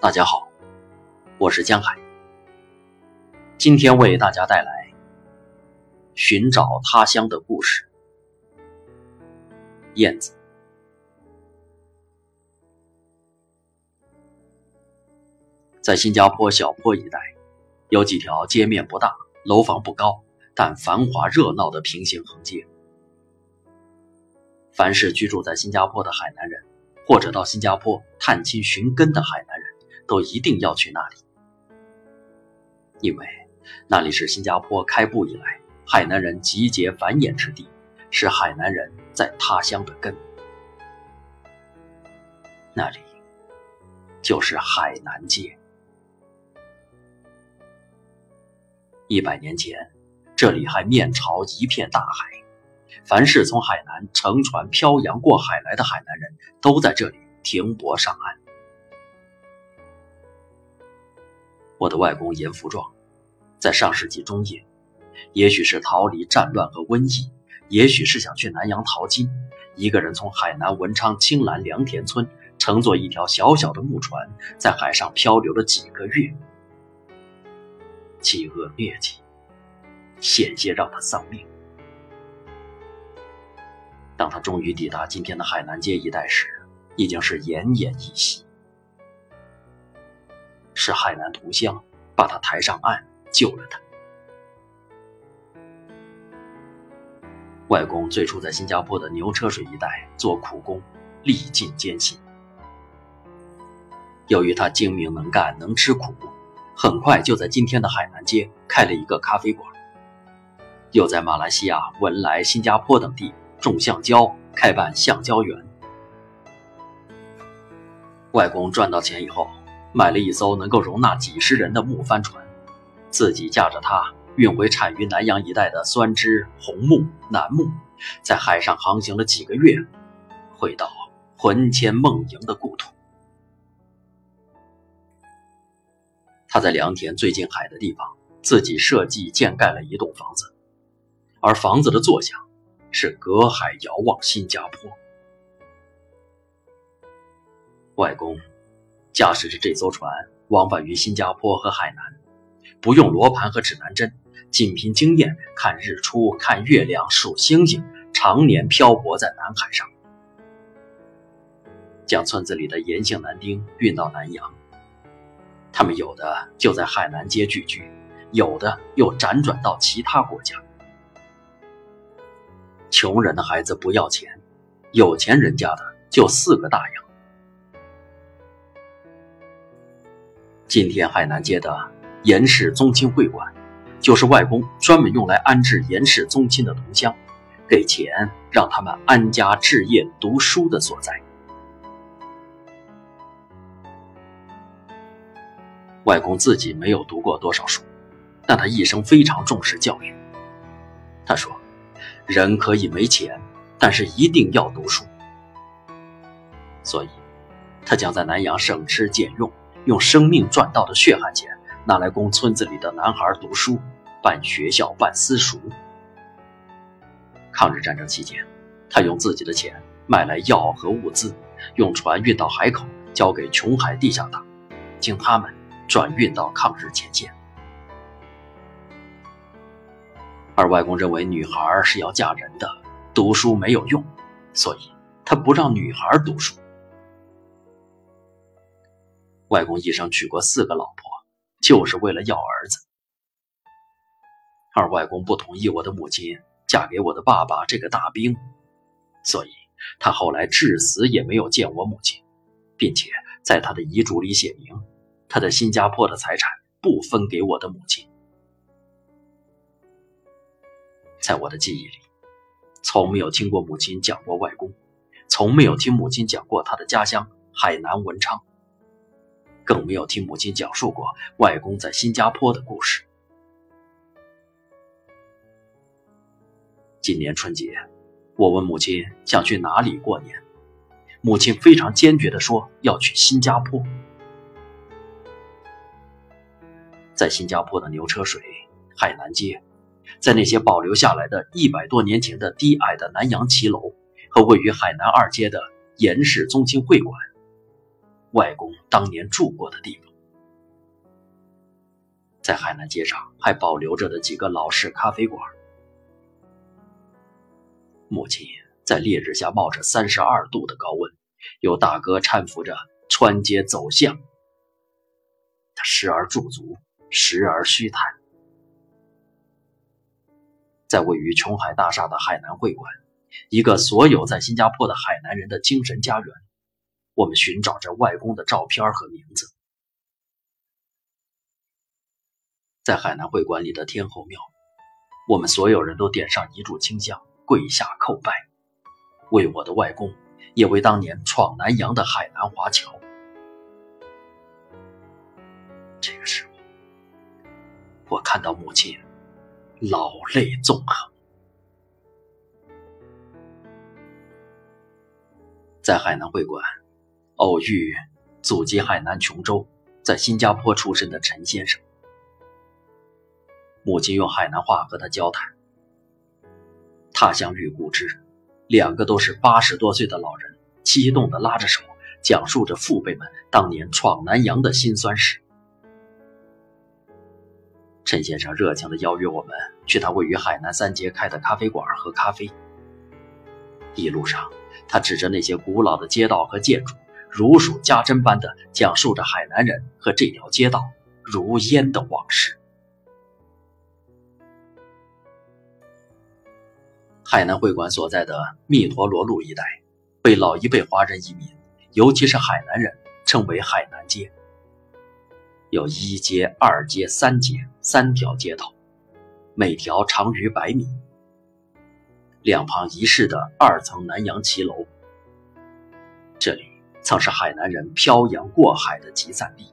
大家好，我是江海。今天为大家带来寻找他乡的故事。燕子在新加坡小坡一带，有几条街面不大、楼房不高，但繁华热闹的平行横街。凡是居住在新加坡的海南人，或者到新加坡探亲寻根的海南人，都一定要去那里，因为那里是新加坡开埠以来海南人集结繁衍之地，是海南人在他乡的根。那里就是海南街。一百年前，这里还面朝一片大海，凡是从海南乘船漂洋过海来的海南人都在这里停泊上岸。我的外公严福壮，在上世纪中叶，也许是逃离战乱和瘟疫，也许是想去南洋淘金，一个人从海南文昌青兰良田村乘坐一条小小的木船，在海上漂流了几个月，饥饿疟疾险些让他丧命。当他终于抵达今天的海南街一带时，已经是奄奄一息。是海南同乡把他抬上岸，救了他。外公最初在新加坡的牛车水一带做苦工，历尽艰辛。由于他精明能干，能吃苦，很快就在今天的海南街开了一个咖啡馆。又在马来西亚、文莱、新加坡等地种橡胶，开办橡胶园。外公赚到钱以后。买了一艘能够容纳几十人的木帆船，自己驾着它运回产于南洋一带的酸枝、红木、楠木，在海上航行了几个月，回到魂牵梦萦的故土。他在良田最近海的地方自己设计建盖了一栋房子，而房子的坐向是隔海遥望新加坡。外公。驾驶着这艘船往返于新加坡和海南，不用罗盘和指南针，仅凭经验看日出、看月亮、数星星，常年漂泊在南海上，将村子里的盐性男丁运到南洋。他们有的就在海南街聚居，有的又辗转到其他国家。穷人的孩子不要钱，有钱人家的就四个大洋。今天海南街的严氏宗亲会馆，就是外公专门用来安置严氏宗亲的同乡，给钱让他们安家置业、读书的所在。外公自己没有读过多少书，但他一生非常重视教育。他说：“人可以没钱，但是一定要读书。”所以，他将在南阳省吃俭用。用生命赚到的血汗钱拿来供村子里的男孩读书、办学校、办私塾。抗日战争期间，他用自己的钱买来药和物资，用船运到海口，交给琼海地下党，经他们转运到抗日前线。而外公认为女孩是要嫁人的，读书没有用，所以他不让女孩读书。外公一生娶过四个老婆，就是为了要儿子。而外公不同意我的母亲嫁给我的爸爸这个大兵，所以他后来至死也没有见我母亲，并且在他的遗嘱里写明，他的新加坡的财产不分给我的母亲。在我的记忆里，从没有听过母亲讲过外公，从没有听母亲讲过他的家乡海南文昌。更没有听母亲讲述过外公在新加坡的故事。今年春节，我问母亲想去哪里过年，母亲非常坚决地说要去新加坡。在新加坡的牛车水、海南街，在那些保留下来的一百多年前的低矮的南洋骑楼和位于海南二街的严氏宗亲会馆。外公当年住过的地方。在海南街上还保留着的几个老式咖啡馆。母亲在烈日下冒着三十二度的高温，有大哥搀扶着穿街走巷。他时而驻足，时而虚谈。在位于琼海大厦的海南会馆，一个所有在新加坡的海南人的精神家园，我们寻找着外公的照片和名字。在海南会馆里的天后庙，我们所有人都点上一炷清香，跪下叩拜，为我的外公，也为当年闯南洋的海南华侨。这个时候，我看到母亲老泪纵横。在海南会馆，偶遇祖籍海南琼州，在新加坡出生的陈先生。母亲用海南话和他交谈。他乡遇故知，两个都是八十多岁的老人，激动地拉着手，讲述着父辈们当年闯南洋的辛酸史。陈先生热情地邀约我们去他位于海南三街开的咖啡馆喝咖啡。一路上，他指着那些古老的街道和建筑，如数家珍般的讲述着海南人和这条街道如烟的往事。海南会馆所在的密陀罗路一带，被老一辈华人移民，尤其是海南人称为海南街。有一街、二街、三街三条街道，每条长逾百米。两旁一室的二层南洋骑楼，这里曾是海南人漂洋过海的集散地，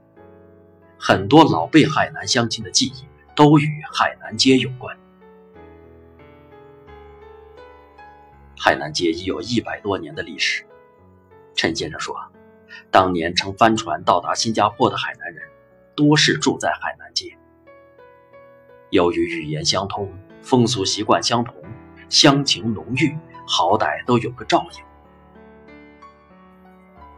很多老辈海南乡亲的记忆都与海南街有关。海南街已有一百多年的历史。陈先生说，当年乘帆船到达新加坡的海南人，多是住在海南街。由于语言相通，风俗习惯相同，乡情浓郁，好歹都有个照应。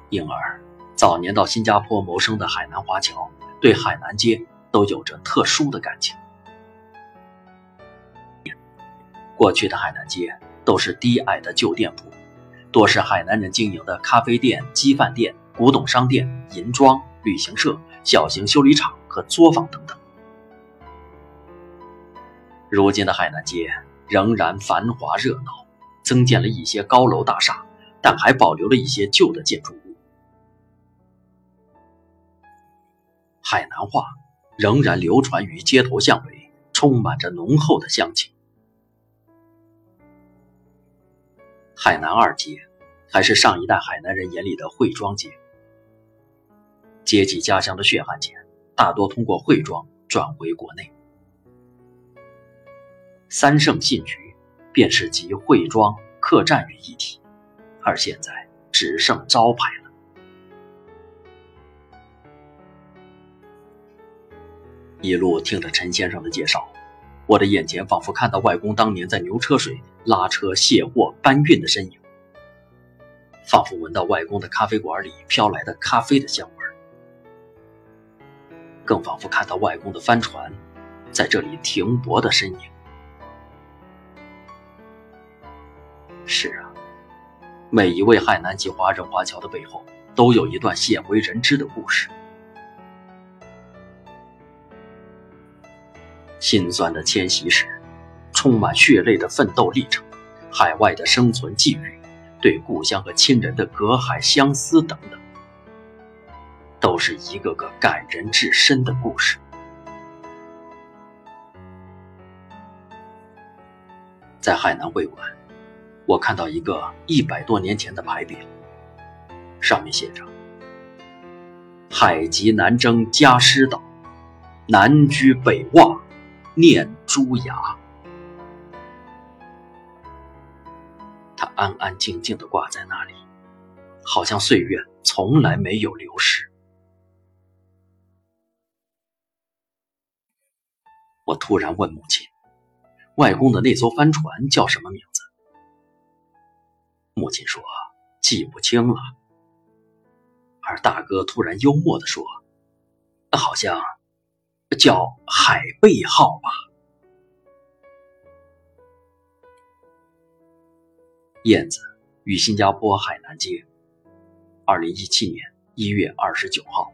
因而，早年到新加坡谋生的海南华侨，对海南街都有着特殊的感情。过去的海南街。都是低矮的旧店铺，多是海南人经营的咖啡店、鸡饭店、古董商店、银庄、旅行社、小型修理厂和作坊等等。如今的海南街仍然繁华热闹，增建了一些高楼大厦，但还保留了一些旧的建筑物。海南话仍然流传于街头巷尾，充满着浓厚的乡情。海南二街，还是上一代海南人眼里的汇庄街。接济家乡的血汗钱，大多通过汇庄转回国内。三圣信局，便是集汇庄客栈于一体，而现在只剩招牌一路听着陈先生的介绍。我的眼前仿佛看到外公当年在牛车水拉车卸货搬运的身影，仿佛闻到外公的咖啡馆里飘来的咖啡的香味，更仿佛看到外公的帆船在这里停泊的身影。是啊，每一位海南籍华人华侨的背后，都有一段鲜为人知的故事。心酸的迁徙史，充满血泪的奋斗历程，海外的生存际遇，对故乡和亲人的隔海相思等等，都是一个个感人至深的故事。在海南会馆，我看到一个一百多年前的牌匾，上面写着：“海极南征加师岛，南居北望。”念珠崖，他安安静静的挂在那里，好像岁月从来没有流逝。我突然问母亲：“外公的那艘帆船叫什么名字？”母亲说：“记不清了。”而大哥突然幽默地说：“好像叫海贝号吧。”燕子与新加坡海南街，二零一七年一月二十九号。